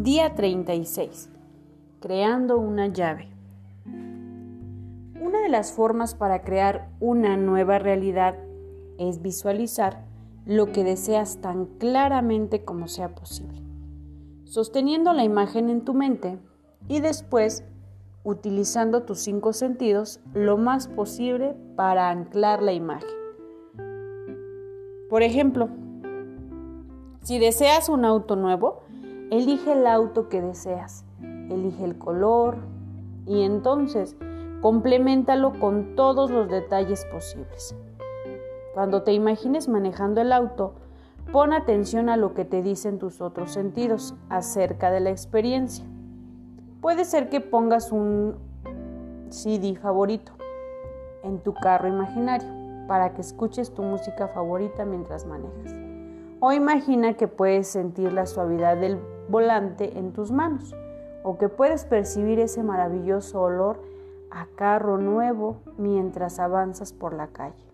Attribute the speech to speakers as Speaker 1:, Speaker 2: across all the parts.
Speaker 1: Día 36. Creando una llave. Una de las formas para crear una nueva realidad es visualizar lo que deseas tan claramente como sea posible, sosteniendo la imagen en tu mente y después utilizando tus cinco sentidos lo más posible para anclar la imagen. Por ejemplo, si deseas un auto nuevo, Elige el auto que deseas, elige el color y entonces complementalo con todos los detalles posibles. Cuando te imagines manejando el auto, pon atención a lo que te dicen tus otros sentidos acerca de la experiencia. Puede ser que pongas un CD favorito en tu carro imaginario para que escuches tu música favorita mientras manejas. O imagina que puedes sentir la suavidad del volante en tus manos o que puedes percibir ese maravilloso olor a carro nuevo mientras avanzas por la calle.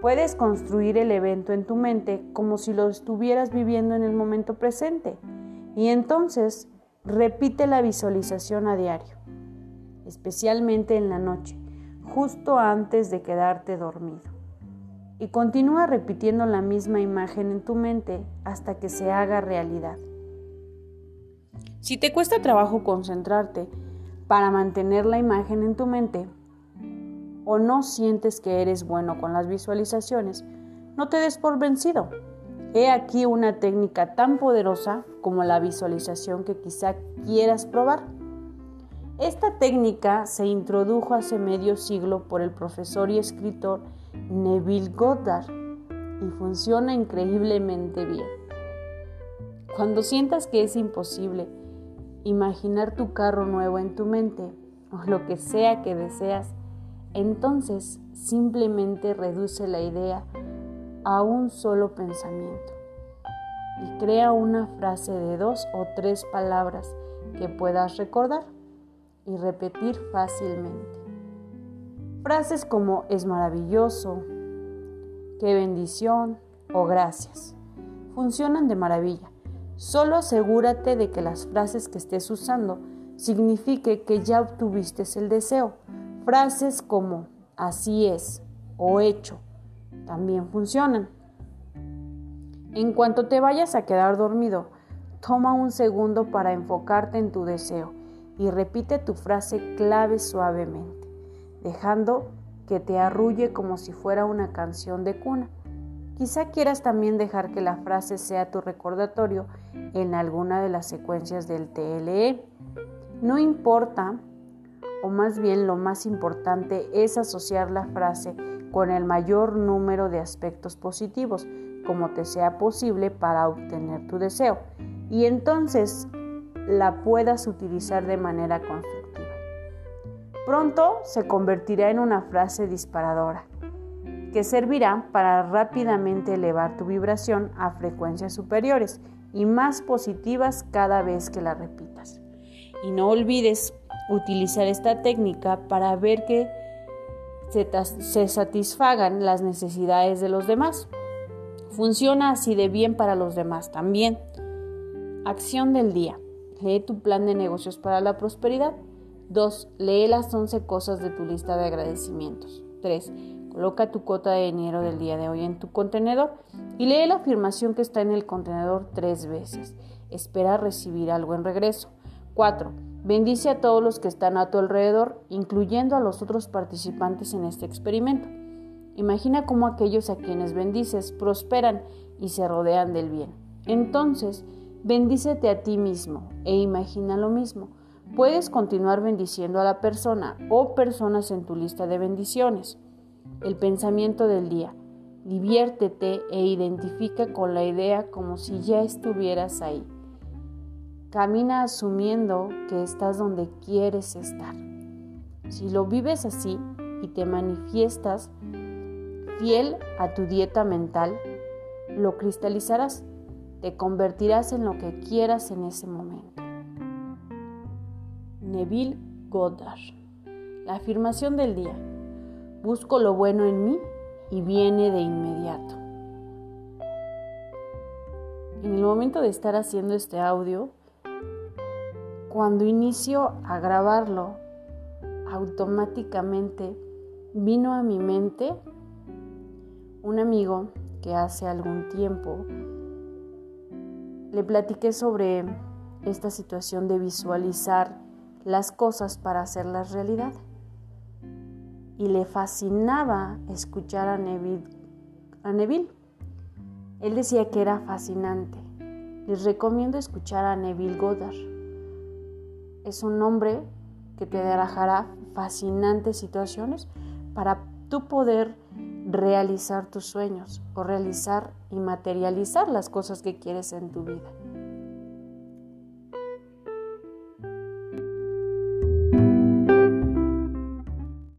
Speaker 1: Puedes construir el evento en tu mente como si lo estuvieras viviendo en el momento presente y entonces repite la visualización a diario, especialmente en la noche, justo antes de quedarte dormido y continúa repitiendo la misma imagen en tu mente hasta que se haga realidad. Si te cuesta trabajo concentrarte para mantener la imagen en tu mente o no sientes que eres bueno con las visualizaciones, no te des por vencido. He aquí una técnica tan poderosa como la visualización que quizá quieras probar. Esta técnica se introdujo hace medio siglo por el profesor y escritor Neville Goddard y funciona increíblemente bien. Cuando sientas que es imposible imaginar tu carro nuevo en tu mente o lo que sea que deseas, entonces simplemente reduce la idea a un solo pensamiento y crea una frase de dos o tres palabras que puedas recordar y repetir fácilmente. Frases como es maravilloso, qué bendición o gracias funcionan de maravilla. Solo asegúrate de que las frases que estés usando signifique que ya obtuviste el deseo. Frases como así es o hecho también funcionan. En cuanto te vayas a quedar dormido, toma un segundo para enfocarte en tu deseo y repite tu frase clave suavemente dejando que te arrulle como si fuera una canción de cuna. Quizá quieras también dejar que la frase sea tu recordatorio en alguna de las secuencias del TLE. No importa, o más bien lo más importante es asociar la frase con el mayor número de aspectos positivos, como te sea posible para obtener tu deseo, y entonces la puedas utilizar de manera constructiva. Pronto se convertirá en una frase disparadora que servirá para rápidamente elevar tu vibración a frecuencias superiores y más positivas cada vez que la repitas. Y no olvides utilizar esta técnica para ver que se, satisfagan las necesidades de los demás. Funciona así de bien para los demás también. Acción del día. Lee tu plan de negocios para la prosperidad 2. Lee las 11 cosas de tu lista de agradecimientos. 3. Coloca tu cuota de dinero del día de hoy en tu contenedor y lee la afirmación que está en el contenedor tres veces. Espera recibir algo en regreso. 4. Bendice a todos los que están a tu alrededor, incluyendo a los otros participantes en este experimento. Imagina cómo aquellos a quienes bendices prosperan y se rodean del bien. Entonces, bendícete a ti mismo e imagina lo mismo. Puedes continuar bendiciendo a la persona o personas en tu lista de bendiciones. El pensamiento del día. Diviértete e identifica con la idea como si ya estuvieras ahí. Camina asumiendo que estás donde quieres estar. Si lo vives así y te manifiestas fiel a tu dieta mental, lo cristalizarás, te convertirás en lo que quieras en ese momento. Neville Goddard. La afirmación del día. Busco lo bueno en mí y viene de inmediato. En el momento de estar haciendo este audio, cuando inicio a grabarlo, automáticamente vino a mi mente un amigo que hace algún tiempo le platiqué sobre esta situación de visualizar las cosas para hacerlas realidad. Y le fascinaba escuchar a Neville. A Neville. Él decía que era fascinante. Les recomiendo escuchar a Neville Goddard. Es un hombre que te dejará fascinantes situaciones para tú poder realizar tus sueños o realizar y materializar las cosas que quieres en tu vida.